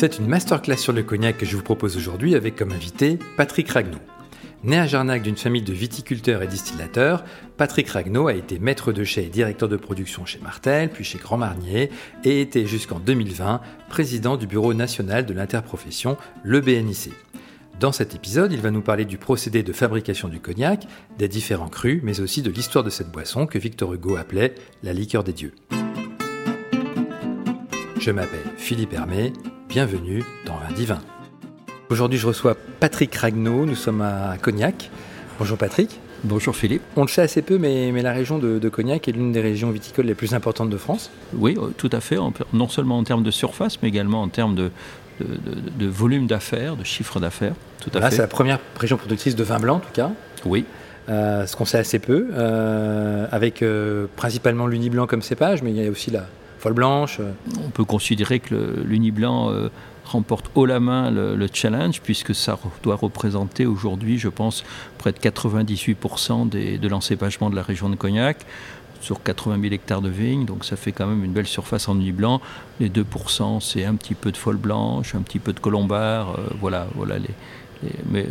C'est une masterclass sur le cognac que je vous propose aujourd'hui avec comme invité Patrick Ragnaud. Né à Jarnac d'une famille de viticulteurs et distillateurs, Patrick Ragnaud a été maître de chai et directeur de production chez Martel, puis chez Grand Marnier, et était jusqu'en 2020 président du bureau national de l'interprofession, le BNIC. Dans cet épisode, il va nous parler du procédé de fabrication du cognac, des différents crus, mais aussi de l'histoire de cette boisson que Victor Hugo appelait la liqueur des dieux. Je m'appelle Philippe Hermé, bienvenue dans Vin Divin. Aujourd'hui, je reçois Patrick Ragnaud. Nous sommes à Cognac. Bonjour Patrick. Bonjour Philippe. On le sait assez peu, mais, la région de, Cognac est l'une des régions viticoles les plus importantes de France. Oui, euh, tout à fait. Non seulement en termes de surface, mais également en termes de, volume d'affaires, de chiffre d'affaires. Tout à fait. C'est la première région productrice de vin blanc, en tout cas. Oui. Euh, ce qu'on sait assez peu, euh, avec principalement l'uni blanc comme cépage, mais il y a aussi la folle blanche. On peut considérer que l'uni blanc remporte haut la main le, challenge, puisque ça doit représenter aujourd'hui, je pense, près de 98% de l'encépagement de la région de Cognac sur 80 000 hectares de vignes, donc ça fait quand même une belle surface en nuit blanc. Les 2%, c'est un petit peu de folle blanche, un petit peu de colombard, euh, voilà, voilà les, mais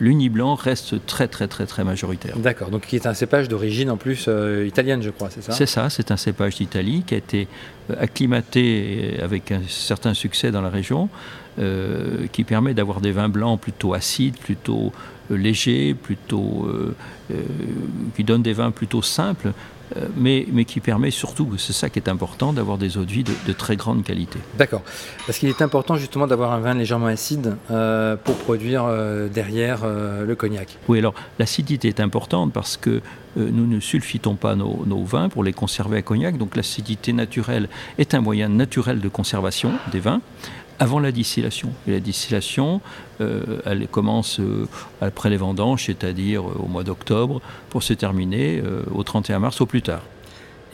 l'uni blanc reste très très très très majoritaire. D'accord, donc qui est un cépage d'origine en plus euh, italienne, je crois, c'est ça? C'est ça, c'est un cépage d'Italie qui a été euh, acclimaté avec un certain succès dans la région, euh, qui permet d'avoir des vins blancs plutôt acides, plutôt légers, plutôt qui donnent des vins plutôt simples, mais, mais qui permet surtout, c'est ça qui est important, d'avoir des eaux de vie de, très grande qualité. D'accord. Parce qu'il est important justement d'avoir un vin légèrement acide euh, pour produire euh, derrière le cognac. Oui, alors l'acidité est importante parce que nous ne sulfitons pas nos, nos, vins pour les conserver à cognac, donc l'acidité naturelle est un moyen naturel de conservation des vins avant la distillation. Et la distillation, euh, elle commence euh, après les vendanges, c'est-à-dire euh, au mois d'octobre, pour se terminer au 31 mars au plus tard.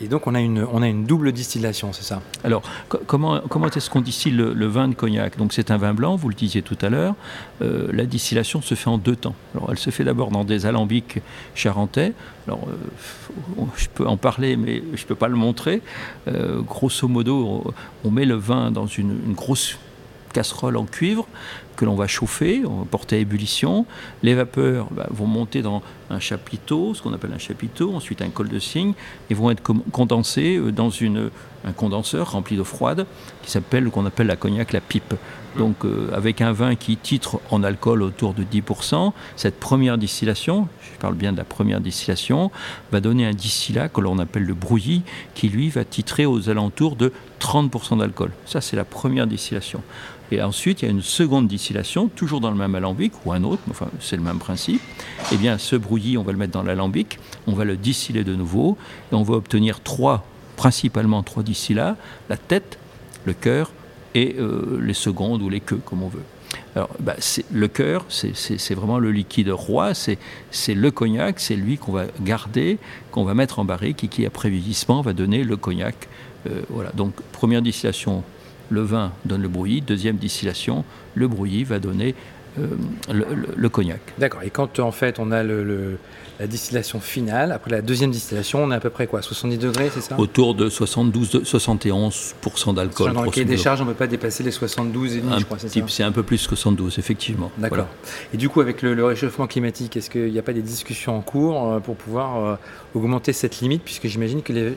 Et donc on a une, on a une double distillation, c'est ça? Alors comment, comment est-ce qu'on distille le, vin de cognac? Donc c'est un vin blanc, vous le disiez tout à l'heure. la distillation se fait en deux temps. Alors elle se fait d'abord dans des alambics charentais. Alors je peux en parler, mais je ne peux pas le montrer. grosso modo, on, met le vin dans une, une grosse casserole en cuivre que l'on va chauffer, on va porter à ébullition. Les vapeurs bah, vont monter dans un chapiteau, ce qu'on appelle un chapiteau, ensuite un col de cygne, et vont être condensées euh, dans un condenseur rempli d'eau froide qui s'appelle, qu'on appelle la cognac, la pipe. Donc euh, avec un vin qui titre en alcool autour de 10%, cette première distillation, je parle bien de la première distillation, va donner un distillat que l'on appelle le brouillis, qui lui va titrer aux alentours de 30% d'alcool. Ça c'est la première distillation. Et ensuite, il y a une seconde distillation, toujours dans le même alambic, ou un autre, enfin c'est le même principe. Eh bien, ce brouillis, on va le mettre dans l'alambic, on va le distiller de nouveau, et on va obtenir trois, principalement trois distillats, la tête, le cœur et euh, les secondes ou les queues, comme on veut. Alors, bah, le cœur, c'est vraiment le liquide roi, c'est le cognac, c'est lui qu'on va garder, qu'on va mettre en barrique et qui, après vieillissement, va donner le cognac. Euh, voilà. Donc, première distillation, le vin donne le brouillis. Deuxième distillation, le brouillis va donner euh, le, cognac. D'accord. Et quand en fait on a le, la distillation finale, après la deuxième distillation, on est à peu près quoi 70 degrés, c'est ça? Autour de 72, 71% d'alcool. Dans le cahier des charges, on ne peut pas dépasser les 72 et demi, je crois, c'est ça? C'est un peu plus que 72, effectivement. D'accord. Et du coup, avec le, réchauffement climatique, est-ce qu'il n'y a pas des discussions en cours euh, pour pouvoir euh, augmenter cette limite? Puisque j'imagine que les,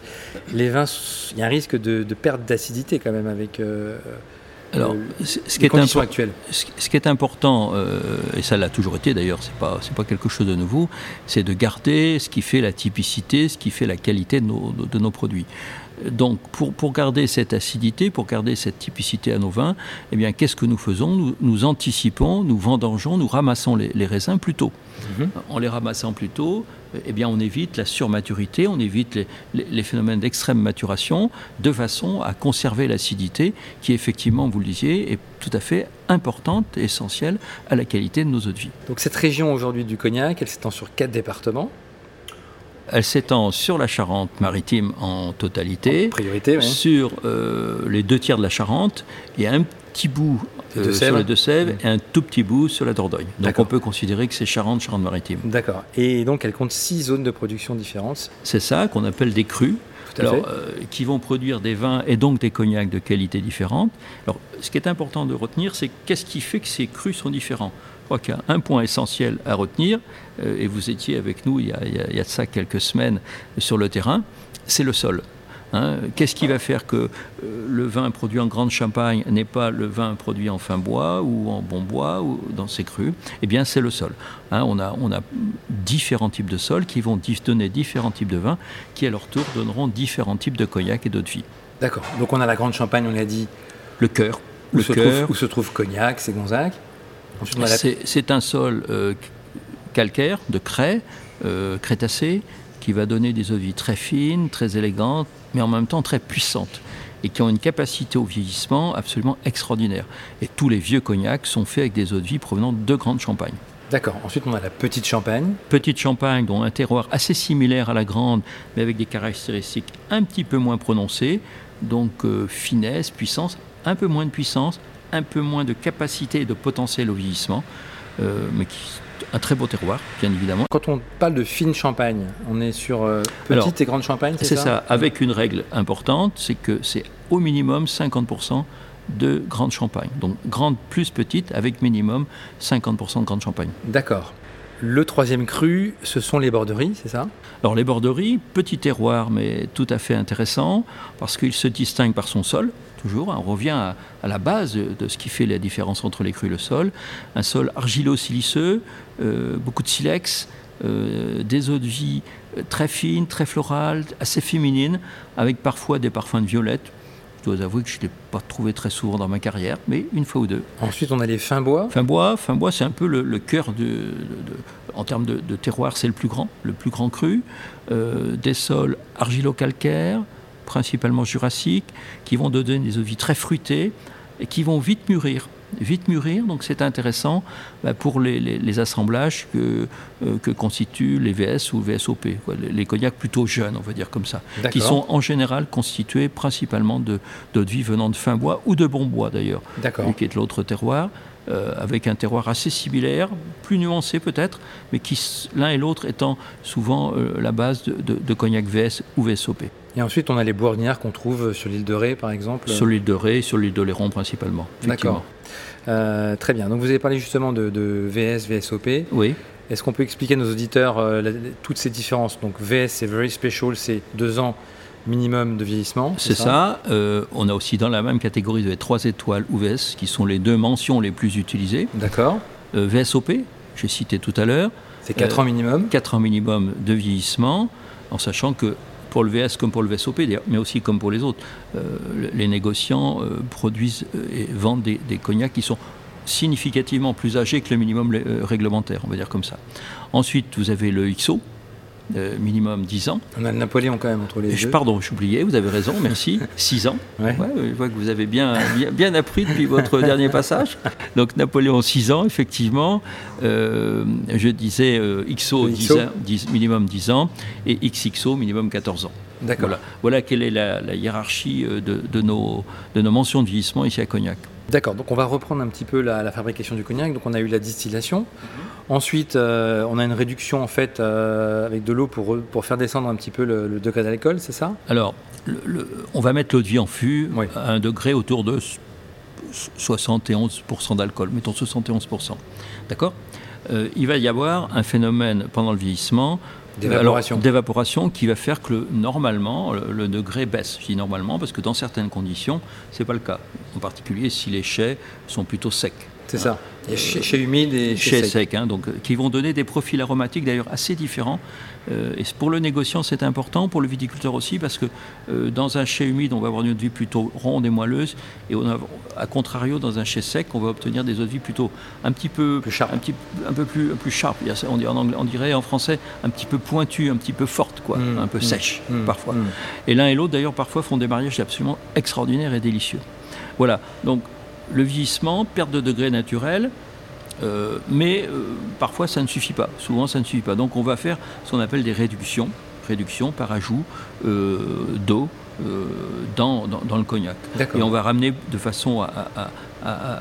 les, vins, il y a un risque de, perte d'acidité quand même avec. Euh, alors, ce, qui est ce, qui est important, euh, et ça l'a toujours été d'ailleurs, c'est pas c'est pas quelque chose de nouveau, c'est de garder ce qui fait la typicité, ce qui fait la qualité de nos, de nos produits. Donc, pour, pour, garder cette acidité, pour garder cette typicité à nos vins, eh bien, qu'est-ce que nous faisons? Nous, anticipons, nous vendangeons, nous ramassons les, raisins plus tôt. Mhm. En les ramassant plus tôt, eh bien, on évite la surmaturité, on évite les, phénomènes d'extrême maturation, de façon à conserver l'acidité qui, effectivement, vous le disiez, est tout à fait importante et essentielle à la qualité de nos eaux de vie. Donc cette région aujourd'hui du Cognac, elle s'étend sur quatre départements? Elle s'étend sur la Charente-Maritime en totalité, priorité, sur euh, les deux tiers de la Charente et un petit bout euh, sur les Deux-Sèvres et un tout petit bout sur la Dordogne. Donc on peut considérer que c'est Charente, Charente-Maritime. D'accord. Et donc elle compte six zones de production différentes. C'est ça qu'on appelle des crus. alors, qui vont produire des vins et donc des cognacs de qualité différente. Alors, ce qui est important de retenir, c'est qu'est-ce qui fait que ces crus sont différents. Je crois qu'il y a un point essentiel à retenir, et vous étiez avec nous il y, a, il y a de ça quelques semaines sur le terrain, c'est le sol. Hein. Qu'est-ce qui va faire que euh, le vin produit en grande champagne n'est pas le vin produit en fin bois ou en bon bois ou dans ses crus? Eh bien, c'est le sol. Hein. on, a, on a différents types de sols qui vont donner différents types de vins qui, à leur tour, donneront différents types de cognac et d'eau de vie. D'accord. Donc, on a la grande champagne, on l'a dit. Le cœur. Où, se, trouve, où se trouve Cognac, c'est Gonzague. C'est un sol euh, calcaire, de craie, euh, crétacé, qui va donner des eaux de vie très fines, très élégantes, mais en même temps très puissantes et qui ont une capacité au vieillissement absolument extraordinaire. Et tous les vieux cognacs sont faits avec des eaux de vie provenant de grandes champagnes. D'accord. Ensuite, on a la petite champagne. Petite champagne, dont un terroir assez similaire à la grande, mais avec des caractéristiques un petit peu moins prononcées. Donc, euh, finesse, puissance, un peu moins de puissance, un peu moins de capacité et de potentiel au vieillissement, euh, mais qui un très beau terroir, bien évidemment. Quand on parle de fine champagne, on est sur euh, petite et grande champagne, c'est ça C'est ça, avec une règle importante, c'est que c'est au minimum 50% de grande champagne. Donc grande plus petite, avec minimum 50% de grande champagne. D'accord. Le troisième cru, ce sont les borderies, c'est ça? Alors les borderies, petit terroir, mais tout à fait intéressant, parce qu'il se distingue par son sol, toujours. On revient à, la base de ce qui fait la différence entre les crues et le sol. Un sol argilo-siliceux, euh, beaucoup de silex, euh, des eaux de vie très fines, très florales, assez féminines, avec parfois des parfums de violette. Je dois avouer que je ne l'ai pas trouvé très souvent dans ma carrière, mais une fois ou deux. Ensuite, on a les fins bois. Fin bois, fin bois, c'est un peu le, cœur de, en termes de, terroir, c'est le plus grand, le plus grand cru. Euh, des sols argilo-calcaires, principalement jurassiques, qui vont donner des eaux de vie très fruitées et qui vont vite mûrir. Vite mûrir, donc c'est intéressant bah, pour les, assemblages que, euh, que, constituent les VS ou VSOP, les, cognacs plutôt jeunes, on va dire comme ça, qui sont en général constitués principalement de d'eau de vie venant de fin bois ou de bon bois d'ailleurs, qui est l'autre terroir. Euh, avec un terroir assez similaire, plus nuancé peut-être, mais qui l'un et l'autre étant souvent euh, la base de, de, cognac VS ou VSOP. Et ensuite, on a les bourgnières qu'on trouve sur l'île de Ré, par exemple Sur l'île de Ré, sur l'île de Léron principalement. D'accord. Euh, très bien. Donc vous avez parlé justement de, VS, VSOP. Oui. Est-ce qu'on peut expliquer à nos auditeurs toutes ces différences? Donc VS, c'est Very Special, c'est deux ans minimum de vieillissement. C'est ça? Euh, on a aussi dans la même catégorie de 3 étoiles ou VS, qui sont les deux mentions les plus utilisées. D'accord. Euh, VSOP, j'ai cité tout à l'heure. C'est 4 ans minimum? 4 ans minimum de vieillissement, en sachant que pour le VS comme pour le VSOP, mais aussi comme pour les autres, euh, les négociants produisent et vendent des, des, cognacs qui sont significativement plus âgés que le minimum réglementaire, on va dire comme ça. Ensuite, vous avez le XO, minimum 10 ans. On a le Napoléon quand même entre les deux. Pardon, j'oubliais, vous avez raison, merci. 6 ans. Ouais. je vois que vous avez bien, bien, appris depuis votre dernier passage. Donc Napoléon 6 ans, effectivement. Euh, je disais euh, XO, 10 minimum 10 ans et XXO minimum 14 ans. D'accord. Voilà. voilà, quelle est la, hiérarchie euh, de, de, nos, de nos mentions de vieillissement ici à Cognac. D'accord, donc on va reprendre un petit peu la, fabrication du cognac. Donc on a eu la distillation. Mhm. Ensuite, euh, on a une réduction en fait euh, avec de l'eau pour, pour faire descendre un petit peu le, degré d'alcool, c'est ça? Alors, on va mettre l'eau de vie en fût à un degré autour de 71% d'alcool, mettons 71%. D'accord? Euh, Il va y avoir un phénomène pendant le vieillissement D'évaporation. qui va faire que normalement le, degré baisse. Je dis normalement parce que dans certaines conditions, ce n'est pas le cas. En particulier si les chais sont plutôt secs. C'est ça. Y a chez, humide et chez, sec. Hein, donc, qui vont donner des profils aromatiques d'ailleurs assez différents. Euh, et pour le négociant, c'est important, pour le viticulteur aussi, parce que euh, dans un chai humide, on va avoir une eau de vie plutôt ronde et moelleuse, et on a, à contrario, dans un chai sec, on va obtenir des eaux de vie plutôt un petit peu plus sharp. un, petit, un peu plus, plus sharp. On, dirait, en anglais, on dirait en français un petit peu pointu, un petit peu forte, quoi, mmh. un peu mmh. sèche mmh. parfois. Et l'un et l'autre, d'ailleurs, parfois font des mariages absolument extraordinaires et délicieux. Voilà. Donc le vieillissement, perte de degré naturel, euh, mais euh, parfois ça ne suffit pas. Souvent ça ne suffit pas. Donc on va faire ce qu'on appelle des réductions, réductions par ajout euh, d'eau dans, le cognac. Et on va ramener de façon à,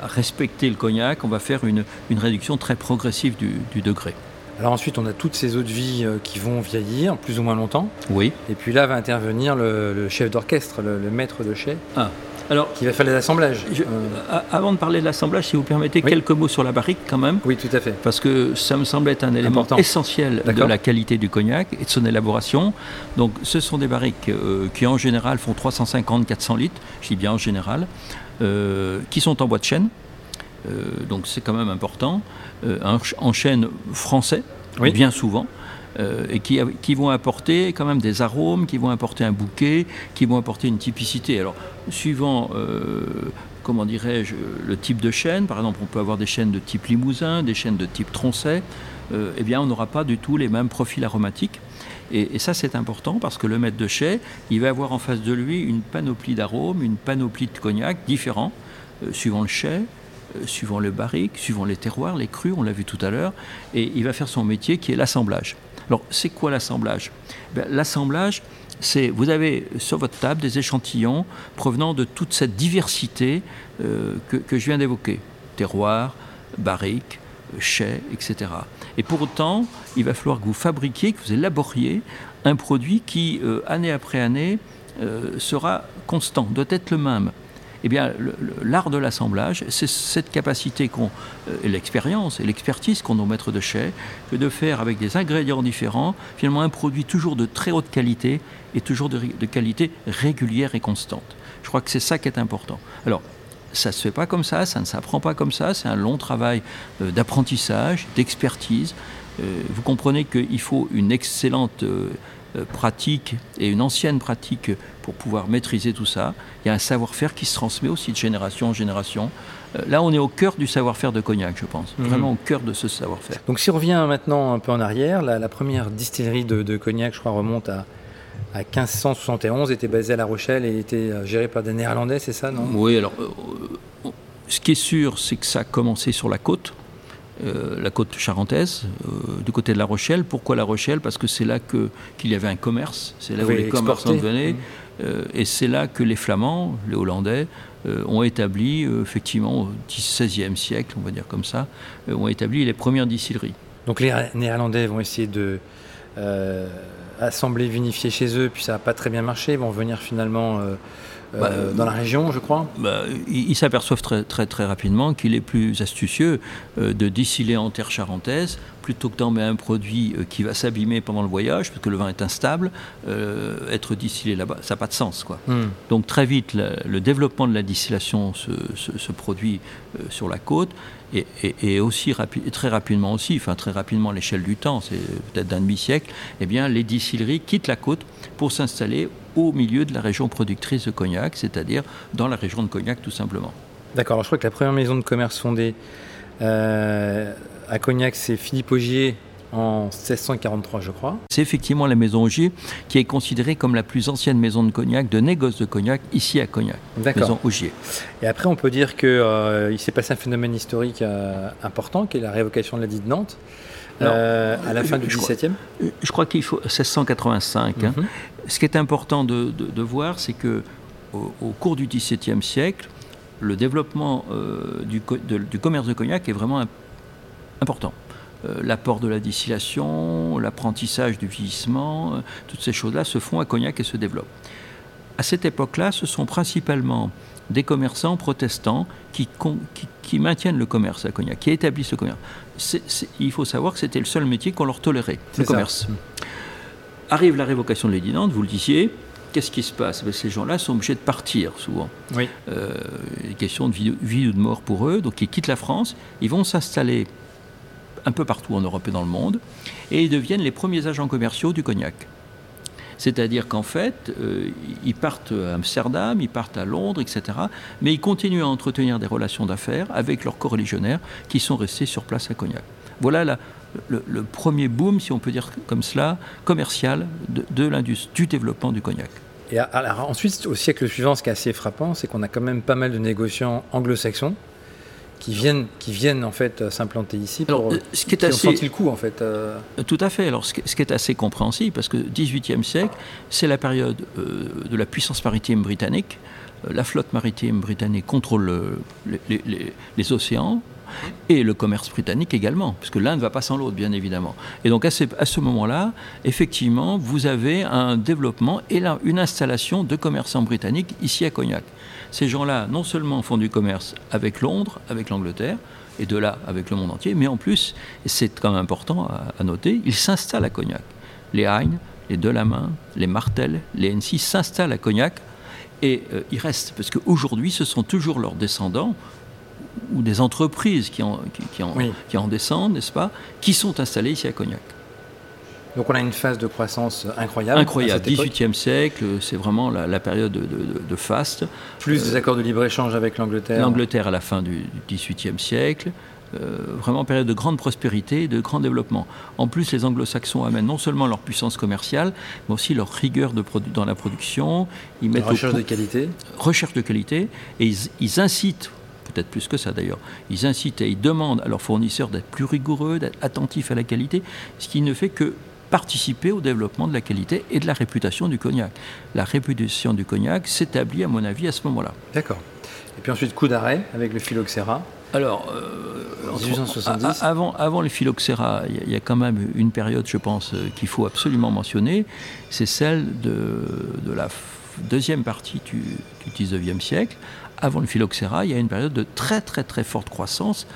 respecter le cognac, on va faire une, réduction très progressive du, degré. Alors ensuite, on a toutes ces eaux de vie qui vont vieillir plus ou moins longtemps. Oui. Et puis là va intervenir le, chef d'orchestre, le, maître de chai. Ah. Alors, qui va faire les assemblages. Euh, avant de parler de l'assemblage, si vous permettez quelques mots sur la barrique quand même. Oui, tout à fait. Parce que ça me semble être un élément essentiel de la qualité du cognac et de son élaboration. Donc, ce sont des barriques euh, qui en général font 350-400 litres, je dis bien en général, euh, qui sont en bois de chêne. donc, c'est quand même important. en chêne français, bien souvent. Euh, et qui, vont apporter quand même des arômes, qui vont apporter un bouquet, qui vont apporter une typicité. Alors, suivant, euh, comment dirais-je, le type de chêne, par exemple, on peut avoir des chênes de type limousin, des chênes de type troncet, euh, eh bien, on n'aura pas du tout les mêmes profils aromatiques. Et, ça, c'est important parce que le maître de chai, il va avoir en face de lui une panoplie d'arômes, une panoplie de cognac différents, suivant le chai, suivant le barrique, suivant les terroirs, les crus, on l'a vu tout à l'heure, et il va faire son métier qui est l'assemblage. Alors, c'est quoi l'assemblage? Ben, L'assemblage, c'est vous avez sur votre table des échantillons provenant de toute cette diversité euh, que, je viens d'évoquer. Terroir, barrique, chai, etc. Et pour autant, il va falloir que vous fabriquiez, que vous élaboriez un produit qui, euh, année après année, euh, sera constant, doit être le même eh bien, l'art de l'assemblage, c'est cette capacité qu'on, euh, l'expérience et l'expertise qu'on nos maîtres de chai, que de faire avec des ingrédients différents, finalement un produit toujours de très haute qualité et toujours de, qualité régulière et constante. Je crois que c'est ça qui est important. Alors, ça ne se fait pas comme ça, ça ne s'apprend pas comme ça, c'est un long travail euh, d'apprentissage, d'expertise. Euh, vous comprenez qu'il faut une excellente pratique et une ancienne pratique pour pouvoir maîtriser tout ça. Il y a un savoir-faire qui se transmet aussi de génération en génération. Euh, là, on est au cœur du savoir-faire de Cognac, je pense. Mhm. Vraiment au cœur de ce savoir-faire. Donc si on revient maintenant un peu en arrière, la, première distillerie de, Cognac, je crois, remonte à, à 1571, était basée à La Rochelle et était euh, gérée par des Néerlandais, c'est ça, non? Oui, alors, ce qui est sûr, c'est que ça a commencé sur la côte. Euh, la côte charentaise, euh, du côté de La Rochelle. Pourquoi La Rochelle? Parce que c'est là qu'il y avait un commerce, c'est là où les commerçants venaient, mmh. euh, et c'est là que les Flamands, les Hollandais, ont établi, effectivement, au XVIe siècle, on va dire comme ça, ont établi les premières distilleries. Donc les Néerlandais vont essayer de assembler, vinifier chez eux, puis ça n'a pas très bien marché, ils vont venir finalement euh, bah, dans la région, je crois bah, Ils s'aperçoivent très, très, très rapidement qu'il est plus astucieux euh, de distiller en terre charentaise plutôt que d'en mettre un produit euh, qui va s'abîmer pendant le voyage, parce que le vin est instable, être distillé là-bas, ça n'a pas de sens. Quoi. Hmm. Donc très vite, le développement de la distillation se, produit sur la côte, et, aussi très rapidement aussi, enfin très rapidement à l'échelle du temps, c'est peut-être d'un demi-siècle, eh bien les distilleries quittent la côte pour s'installer au milieu de la région productrice de cognac, c'est-à-dire dans la région de Cognac tout simplement. D'accord, je crois que la première maison de commerce fondée euh, à Cognac, c'est Philippe Augier en 1643, je crois. C'est effectivement la maison Augier qui est considérée comme la plus ancienne maison de cognac, de négoce de cognac, ici à Cognac. Maison Augier. Et après, on peut dire qu'il euh, s'est passé un phénomène historique euh, important, qui est la révocation de la de Nantes. Euh, à la fin du XVIIe Je crois qu'il faut 1685. Hein. Mhm. Ce qui est important de, voir, c'est que au, cours du XVIIe siècle, le développement euh, du, du, commerce de cognac est vraiment important. Euh, l'apport de la distillation, l'apprentissage du vieillissement, toutes ces choses-là se font à Cognac et se développent. À cette époque-là, ce sont principalement des commerçants protestants qui, qui, maintiennent le commerce à Cognac, qui établissent le commerce. il faut savoir que c'était le seul métier qu'on leur tolérait, le commerce. Arrive la révocation de l'édit Nantes, vous le disiez, qu'est-ce qui se passe? Ben, Ces gens-là sont obligés de partir souvent. Oui. Euh, question de vie, vie, ou de mort pour eux, donc ils quittent la France, ils vont s'installer un peu partout en Europe et dans le monde, et ils deviennent les premiers agents commerciaux du cognac. C'est-à-dire qu'en fait, euh, ils partent à Amsterdam, ils partent à Londres, etc. Mais ils continuent à entretenir des relations d'affaires avec leurs coreligionnaires qui sont restés sur place à Cognac. Voilà le, premier boom, si on peut dire comme cela, commercial de, du développement du cognac. Et alors ensuite, au siècle suivant, ce qui est assez frappant, c'est qu'on a quand même pas mal de négociants anglo-saxons qui viennent, qui viennent en fait euh, s'implanter ici pour, euh, ce qui est assez, le coup en fait. Euh. Tout à fait. Alors ce qui, est assez compréhensible parce que 18e siècle, c'est la période de la puissance maritime britannique. la flotte maritime britannique contrôle les, océans, et le commerce britannique également, puisque l'un ne va pas sans l'autre, bien évidemment. Et donc à ce, moment-là, effectivement, vous avez un développement et là, une installation de commerçants britanniques ici à Cognac. Ces gens-là, non seulement font du commerce avec Londres, avec l'Angleterre, et de là avec le monde entier, mais en plus, et c'est quand même important à, noter, ils s'installent à Cognac. Les Heine, les Delamain, les Martel, les NC s'installent à Cognac et euh, ils restent, parce qu'aujourd'hui, ce sont toujours leurs descendants ou des entreprises qui en, qui, en, qui en descendent, n'est-ce pas, qui sont installées ici à Cognac. Donc on a une phase de croissance incroyable. Incroyable. 18e siècle, c'est vraiment la, période de, de, faste. Plus des accords de libre-échange avec l'Angleterre. L'Angleterre à la fin du 18e siècle. Euh, vraiment période de grande prospérité, de grand développement. En plus, les anglo-saxons amènent non seulement leur puissance commerciale, mais aussi leur rigueur de dans la production. Ils mettent recherche de qualité. Recherche de qualité. Et ils, ils incitent peut-être plus que ça d'ailleurs. Ils incitent et ils demandent à leurs fournisseurs d'être plus rigoureux, d'être attentifs à la qualité, ce qui ne fait que participer au développement de la qualité et de la réputation du cognac. La réputation du cognac s'établit, à mon avis, à ce moment-là. D'accord. Et puis ensuite, coup d'arrêt avec le phylloxéra. Alors, euh, en 1870 avant, avant le phylloxéra, il y, a quand même une période, je pense, euh, qu'il faut absolument mentionner. C'est celle de, de, la deuxième partie du, du 19e siècle. Avant le phylloxéra, il y a une période de très très très forte croissance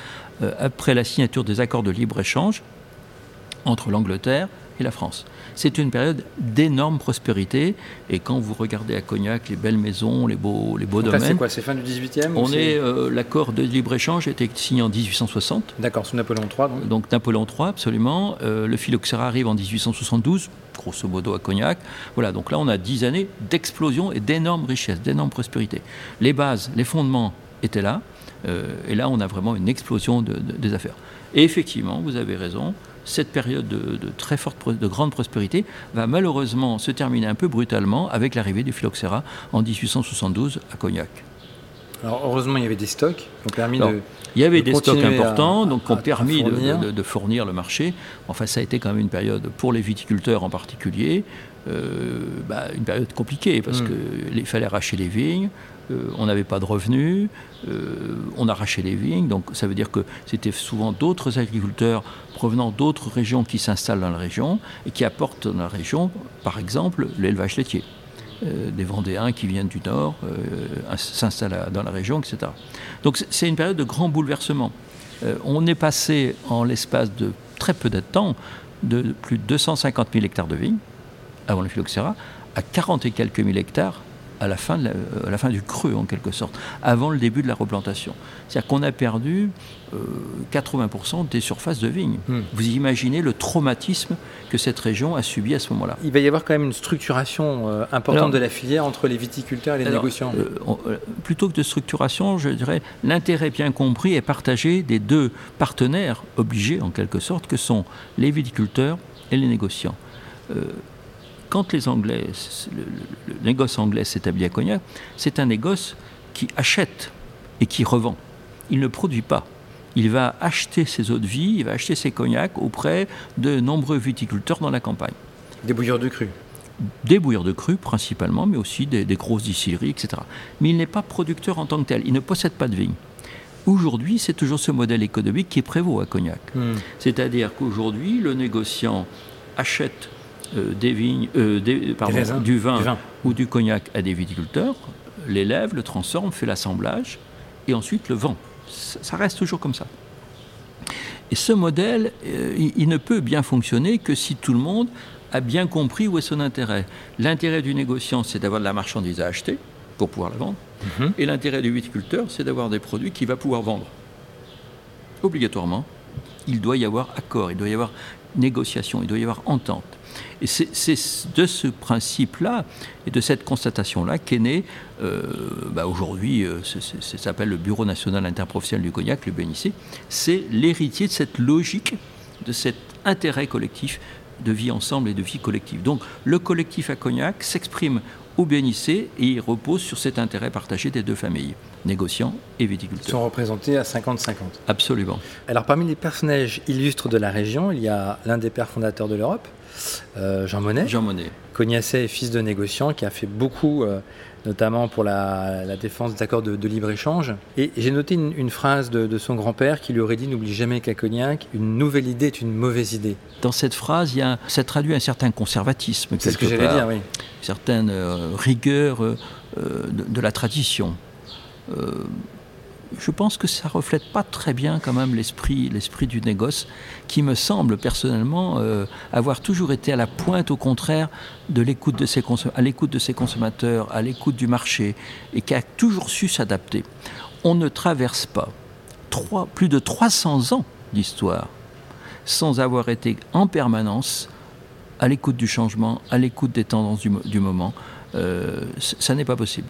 euh, après la signature des accords de libre-échange entre l'Angleterre et la France. C'est une période d'énorme prospérité. Et quand vous regardez à Cognac les belles maisons, les beaux, les beaux domaines. C'est quoi C'est fin du 18e On est, euh, l'accord de libre-échange a été signé en 1860. D'accord, sous Napoléon III. Donc, donc Napoléon III, absolument. Euh, le phylloxéra arrive en 1872, grosso modo à Cognac. Voilà, donc là on a dix années d'explosion et d'énormes richesses, d'énorme prospérité. Les bases, les fondements étaient là. Euh, et là on a vraiment une explosion des affaires. Et effectivement, vous avez raison, cette période de, très forte, de grande prospérité va malheureusement se terminer un peu brutalement avec l'arrivée du phylloxéra en 1872 à Cognac. Alors heureusement, il y avait des stocks qui ont permis de. Il y avait des stocks importants, donc qui ont permis de, fournir le marché. Enfin, ça a été quand même une période pour les viticulteurs en particulier, euh, bah, une période compliquée parce hmm. qu'il fallait arracher les vignes, euh, on n'avait pas de revenus, euh, on arrachait les vignes, donc ça veut dire que c'était souvent d'autres agriculteurs provenant d'autres régions qui s'installent dans la région et qui apportent dans la région, par exemple, l'élevage laitier. Euh, des Vendéens qui viennent du Nord s'installent dans la région, etc. Donc c'est une période de grand bouleversement. on est passé en l'espace de très peu de temps de plus de 250 000 hectares de vignes avant le phylloxéra à 40 et quelques mille hectares à la, fin à la fin du creux, en quelque sorte, avant le début de la replantation. C'est-à-dire qu'on a perdu 80% euh, des surfaces de vignes. Hmm. Vous imaginez le traumatisme que cette région a subi à ce moment-là. Il va y avoir quand même une structuration euh, importante de la filière entre les viticulteurs et les négociants. Euh, plutôt que de structuration, je dirais l'intérêt bien compris et partagé des deux partenaires obligés, en quelque sorte, que sont les viticulteurs et les négociants quand les Anglais, le, négoce anglais s'établit à Cognac, c'est un négoce qui achète et qui revend. Il ne produit pas. Il va acheter ses eaux de vie, il va acheter ses cognacs auprès de nombreux viticulteurs dans la campagne. Des bouilleurs de cru Des bouilleurs de cru principalement, mais aussi des, grosses distilleries, etc. Mais il n'est pas producteur en tant que tel, il ne possède pas de vigne. Aujourd'hui, c'est toujours ce modèle économique qui prévaut à Cognac. Hmm. C'est-à-dire qu'aujourd'hui, le négociant achète euh, des vignes, euh, du, vin ou du cognac à des viticulteurs, l'élève, le transforme, fait l'assemblage et ensuite le vend. Ça reste toujours comme ça. Et ce modèle, euh, il, ne peut bien fonctionner que si tout le monde a bien compris où est son intérêt. L'intérêt du négociant, c'est d'avoir de la marchandise à acheter pour pouvoir la vendre. Mhm. Et l'intérêt du viticulteur, c'est d'avoir des produits qu'il va pouvoir vendre. Obligatoirement, il doit y avoir accord, il doit y avoir négociation, il doit y avoir entente. Et c'est de ce principe-là et de cette constatation-là qu'est né, euh, bah aujourd'hui, euh, ça s'appelle le Bureau national interprofessionnel du cognac, le BNIC. C'est l'héritier de cette logique, de cet intérêt collectif de vie ensemble et de vie collective. Donc le collectif à Cognac s'exprime au BNIC et il repose sur cet intérêt partagé des deux familles, négociants et viticulteurs. Ils sont représentés à 50-50. Absolument. Alors parmi les personnages illustres de la région, il y a l'un des pères fondateurs de l'Europe, Jean Monnet. Jean Monnet. Cognacet est fils de négociant qui a fait beaucoup notamment pour la, défense des accords de, libre-échange. Et j'ai noté une, phrase de, son grand-père qui lui aurait dit N'oublie jamais qu'à Cognac, une nouvelle idée est une mauvaise idée. Dans cette phrase, il y a, ça traduit un certain conservatisme. C'est ce que j'allais dire, oui. Une certaine euh, rigueur euh, de, la tradition. Je pense que ça reflète pas très bien quand même l'esprit, l'esprit du négoce, qui me semble personnellement euh, avoir toujours été à la pointe, au contraire, de l'écoute de ses à l'écoute de ses consommateurs, à l'écoute du marché, et qui a toujours su s'adapter. On ne traverse pas trois, plus de 300 ans d'histoire sans avoir été en permanence à l'écoute du changement, à l'écoute des tendances du, moment. Euh, ça n'est pas possible.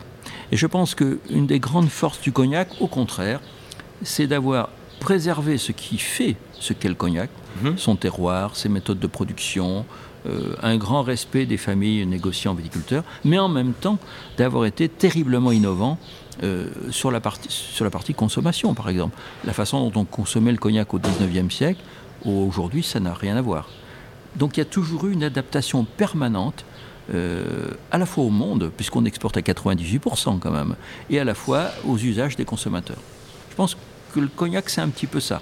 Et je pense qu'une des grandes forces du cognac, au contraire, c'est d'avoir préservé ce qui fait ce qu'est le cognac, mhm. son terroir, ses méthodes de production, euh, un grand respect des familles négociants viticulteurs, mais en même temps d'avoir été terriblement innovant euh, sur, la partie, sur la partie consommation, par exemple. La façon dont on consommait le cognac au 19e siècle, aujourd'hui, ça n'a rien à voir. Donc il y a toujours eu une adaptation permanente euh, à la fois au monde, puisqu'on exporte à 98% quand même, et à la fois aux usages des consommateurs. Je pense que le cognac, c'est un petit peu ça.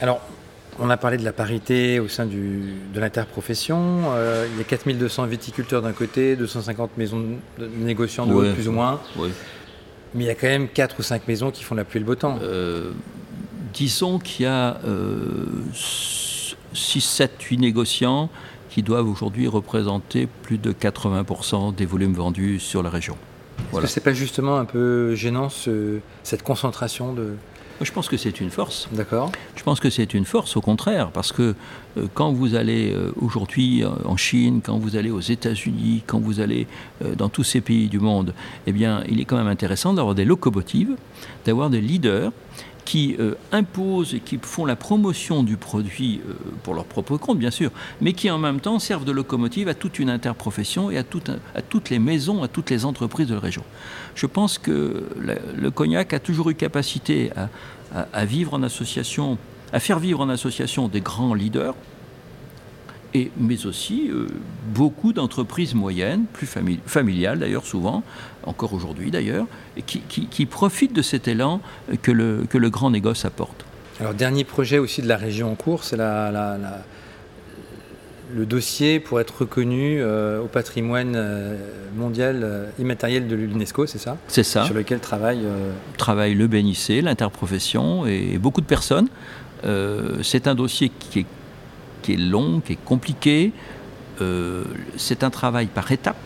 Alors, on a parlé de la parité au sein du, de l'interprofession. Euh, il y a 4200 viticulteurs d'un côté, 250 maisons de négociants de l'autre, plus ou moins. Mais il y a quand même 4 ou 5 maisons qui font la pluie et le beau temps. Euh, disons qu'il y a 6, 7, 8 négociants qui doivent aujourd'hui représenter plus de 80% des volumes vendus sur la région. Est-ce que c'est pas justement un peu gênant cette concentration de... Je pense que c'est une force. D'accord. Je pense que c'est une force, au contraire, parce que euh, quand vous allez euh, aujourd'hui euh, en Chine, quand vous allez aux États-Unis, quand vous allez dans tous ces pays du monde, eh bien, il est quand même intéressant d'avoir des locomotives, d'avoir des leaders qui euh, imposent et qui font la promotion du produit euh, pour leur propre compte, bien sûr, mais qui en même temps servent de locomotive à toute une interprofession et à, à toutes les maisons, à toutes les entreprises de la région. Je pense que le, cognac a toujours eu capacité à vivre en association, à faire vivre en association des grands leaders, et, mais aussi euh, beaucoup d'entreprises moyennes, plus familiales d'ailleurs souvent, encore aujourd'hui d'ailleurs, qui, qui, profitent de cet élan que le, que le grand négoce apporte. Alors dernier projet aussi de la région en cours, c'est la, le dossier pour être reconnu euh, au patrimoine euh, mondial immatériel de l'UNESCO, c'est ça? C'est ça. Sur lequel travaille... Travaille le BNIC, l'interprofession et beaucoup de personnes. c'est un dossier qui est qui est long, qui est compliqué. Euh, c'est un travail par étapes.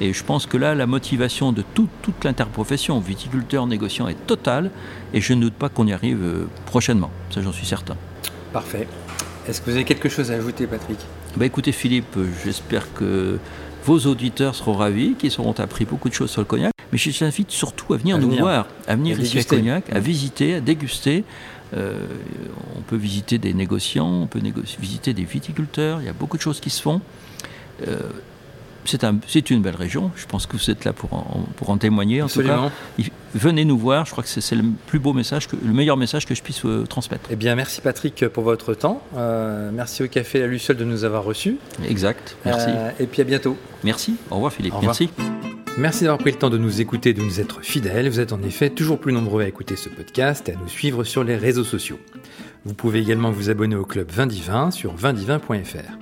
Et je pense que là, la motivation de toute l'interprofession, viticulteur, négociant, est totale. Et je ne doute pas qu'on y arrive euh, prochainement. Ça, j'en suis certain. Parfait. Est-ce que vous avez quelque chose à ajouter, Patrick? Bah, Écoutez, Philippe, j'espère que vos auditeurs seront ravis, qu'ils auront appris beaucoup de choses sur le cognac. Mais je vous invite surtout à venir nous voir, à venir ici à Cognac, à visiter, à déguster. Euh, on peut visiter des négociants, on peut visiter des viticulteurs, il y a beaucoup de choses qui se font. Euh, c'est une belle région, je pense que vous êtes là pour en, pour en témoigner. En tout cas, venez nous voir, je crois que c'est le plus beau message, que, le meilleur message que je puisse vous transmettre. Eh bien, merci Patrick pour votre temps. Euh, merci au Café La Luciole de nous avoir reçus. Exact, merci. et puis à bientôt. Merci, au revoir Philippe, merci. Merci d'avoir pris le temps de nous écouter de nous être fidèles. Vous êtes en effet toujours plus nombreux à écouter ce podcast et à nous suivre sur les réseaux sociaux. Vous pouvez également vous abonner au club Vindivin sur vindivin.fr.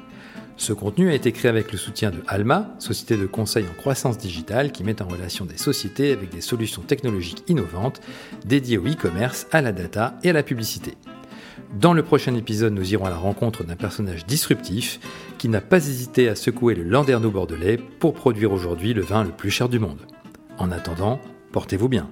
Ce contenu a été créé avec le soutien de Alma, société de conseil en croissance digitale qui met en relation des sociétés avec des solutions technologiques innovantes dédiées au e-commerce, à la data et à la publicité. Dans le prochain épisode, nous irons à la rencontre d'un personnage disruptif qui n'a pas hésité à secouer le Landerneau bordelais pour produire aujourd'hui le vin le plus cher du monde. En attendant, portez-vous bien.